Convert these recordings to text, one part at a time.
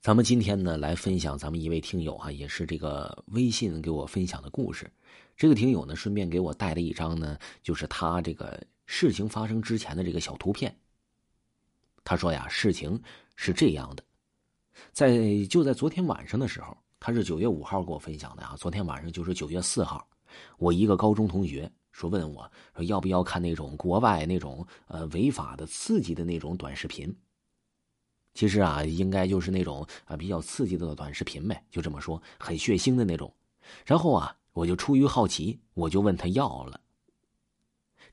咱们今天呢，来分享咱们一位听友啊，也是这个微信给我分享的故事。这个听友呢，顺便给我带了一张呢，就是他这个事情发生之前的这个小图片。他说呀，事情是这样的，在就在昨天晚上的时候，他是九月五号给我分享的啊。昨天晚上就是九月四号，我一个高中同学说问我说要不要看那种国外那种呃违法的刺激的那种短视频。其实啊，应该就是那种啊比较刺激的短视频呗，就这么说，很血腥的那种。然后啊，我就出于好奇，我就问他要了。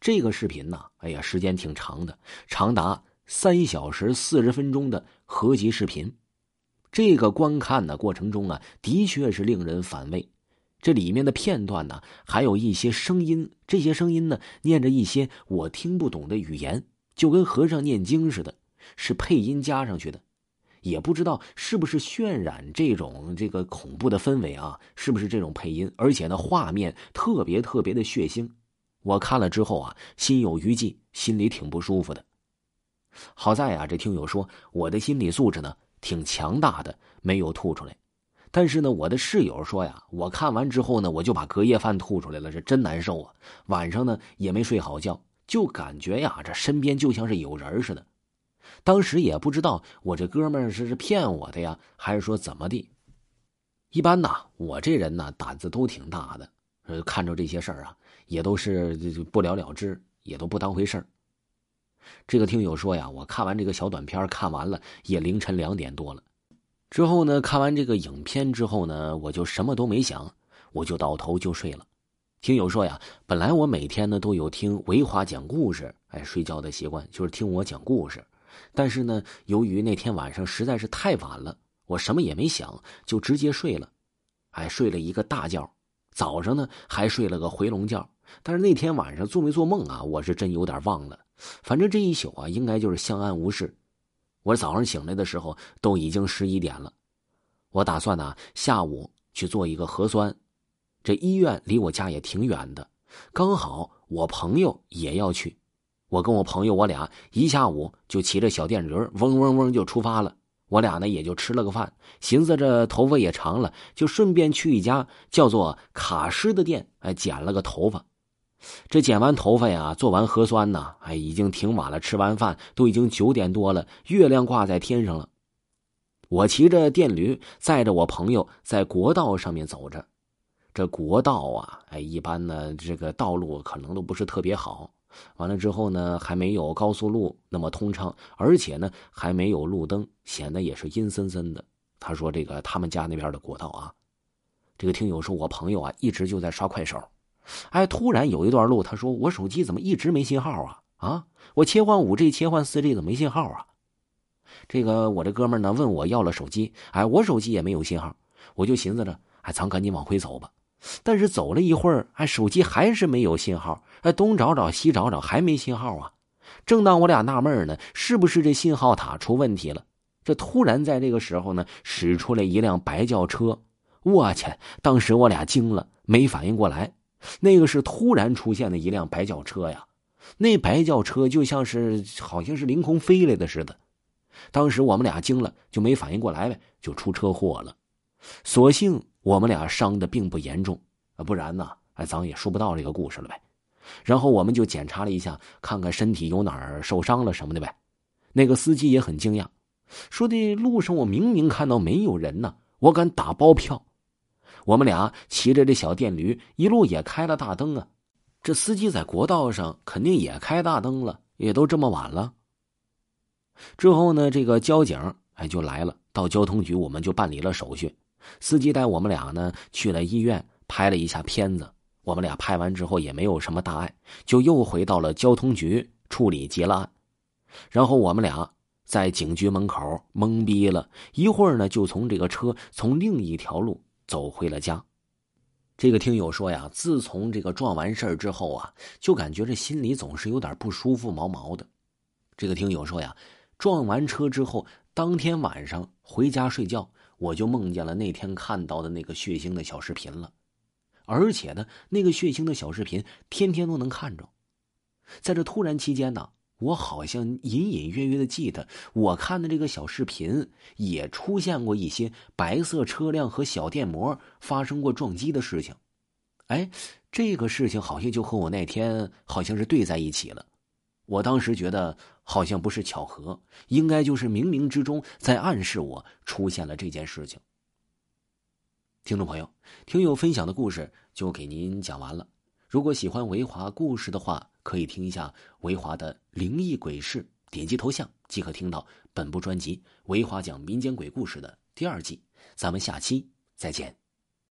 这个视频呢，哎呀，时间挺长的，长达三小时四十分钟的合集视频。这个观看的过程中啊，的确是令人反胃。这里面的片段呢，还有一些声音，这些声音呢，念着一些我听不懂的语言，就跟和尚念经似的。是配音加上去的，也不知道是不是渲染这种这个恐怖的氛围啊？是不是这种配音？而且呢，画面特别特别的血腥。我看了之后啊，心有余悸，心里挺不舒服的。好在啊，这听友说我的心理素质呢挺强大的，没有吐出来。但是呢，我的室友说呀，我看完之后呢，我就把隔夜饭吐出来了，是真难受啊。晚上呢也没睡好觉，就感觉呀，这身边就像是有人似的。当时也不知道我这哥们儿是是骗我的呀，还是说怎么的。一般呐，我这人呢胆子都挺大的，呃，看着这些事儿啊，也都是不了了之，也都不当回事儿。这个听友说呀，我看完这个小短片，看完了也凌晨两点多了。之后呢，看完这个影片之后呢，我就什么都没想，我就倒头就睡了。听友说呀，本来我每天呢都有听维华讲故事，哎，睡觉的习惯就是听我讲故事。但是呢，由于那天晚上实在是太晚了，我什么也没想，就直接睡了，哎，睡了一个大觉。早上呢，还睡了个回笼觉。但是那天晚上做没做梦啊？我是真有点忘了。反正这一宿啊，应该就是相安无事。我早上醒来的时候都已经十一点了。我打算呢，下午去做一个核酸。这医院离我家也挺远的，刚好我朋友也要去。我跟我朋友，我俩一下午就骑着小电驴，嗡嗡嗡就出发了。我俩呢也就吃了个饭，寻思着头发也长了，就顺便去一家叫做卡诗的店，哎，剪了个头发。这剪完头发呀，做完核酸呢，哎，已经挺晚了。吃完饭都已经九点多了，月亮挂在天上了。我骑着电驴，载着我朋友在国道上面走着。这国道啊，哎，一般呢，这个道路可能都不是特别好。完了之后呢，还没有高速路那么通畅，而且呢，还没有路灯，显得也是阴森森的。他说：“这个他们家那边的国道啊，这个听友说，我朋友啊一直就在刷快手，哎，突然有一段路，他说我手机怎么一直没信号啊？啊，我切换五 G 切换四 G 怎么没信号啊？这个我这哥们呢问我要了手机，哎，我手机也没有信号，我就寻思着，哎，咱赶紧往回走吧。”但是走了一会儿，哎，手机还是没有信号，哎，东找找西找找，还没信号啊！正当我俩纳闷呢，是不是这信号塔出问题了？这突然在这个时候呢，驶出来一辆白轿车，我去！当时我俩惊了，没反应过来，那个是突然出现的一辆白轿车呀！那白轿车就像是好像是凌空飞来的似的。当时我们俩惊了，就没反应过来呗，就出车祸了。所幸。我们俩伤的并不严重，不然呢，哎，咱也说不到这个故事了呗。然后我们就检查了一下，看看身体有哪儿受伤了什么的呗。那个司机也很惊讶，说的路上我明明看到没有人呢，我敢打包票。我们俩骑着这小电驴，一路也开了大灯啊。这司机在国道上肯定也开大灯了，也都这么晚了。之后呢，这个交警哎就来了，到交通局我们就办理了手续。司机带我们俩呢去了医院拍了一下片子，我们俩拍完之后也没有什么大碍，就又回到了交通局处理结了案。然后我们俩在警局门口懵逼了一会儿呢，就从这个车从另一条路走回了家。这个听友说呀，自从这个撞完事儿之后啊，就感觉这心里总是有点不舒服、毛毛的。这个听友说呀，撞完车之后，当天晚上回家睡觉。我就梦见了那天看到的那个血腥的小视频了，而且呢，那个血腥的小视频天天都能看着。在这突然期间呢，我好像隐隐约约的记得，我看的这个小视频也出现过一些白色车辆和小电摩发生过撞击的事情。哎，这个事情好像就和我那天好像是对在一起了。我当时觉得好像不是巧合，应该就是冥冥之中在暗示我出现了这件事情。听众朋友，听友分享的故事就给您讲完了。如果喜欢维华故事的话，可以听一下维华的灵异鬼事，点击头像即可听到本部专辑《维华讲民间鬼故事》的第二季。咱们下期再见。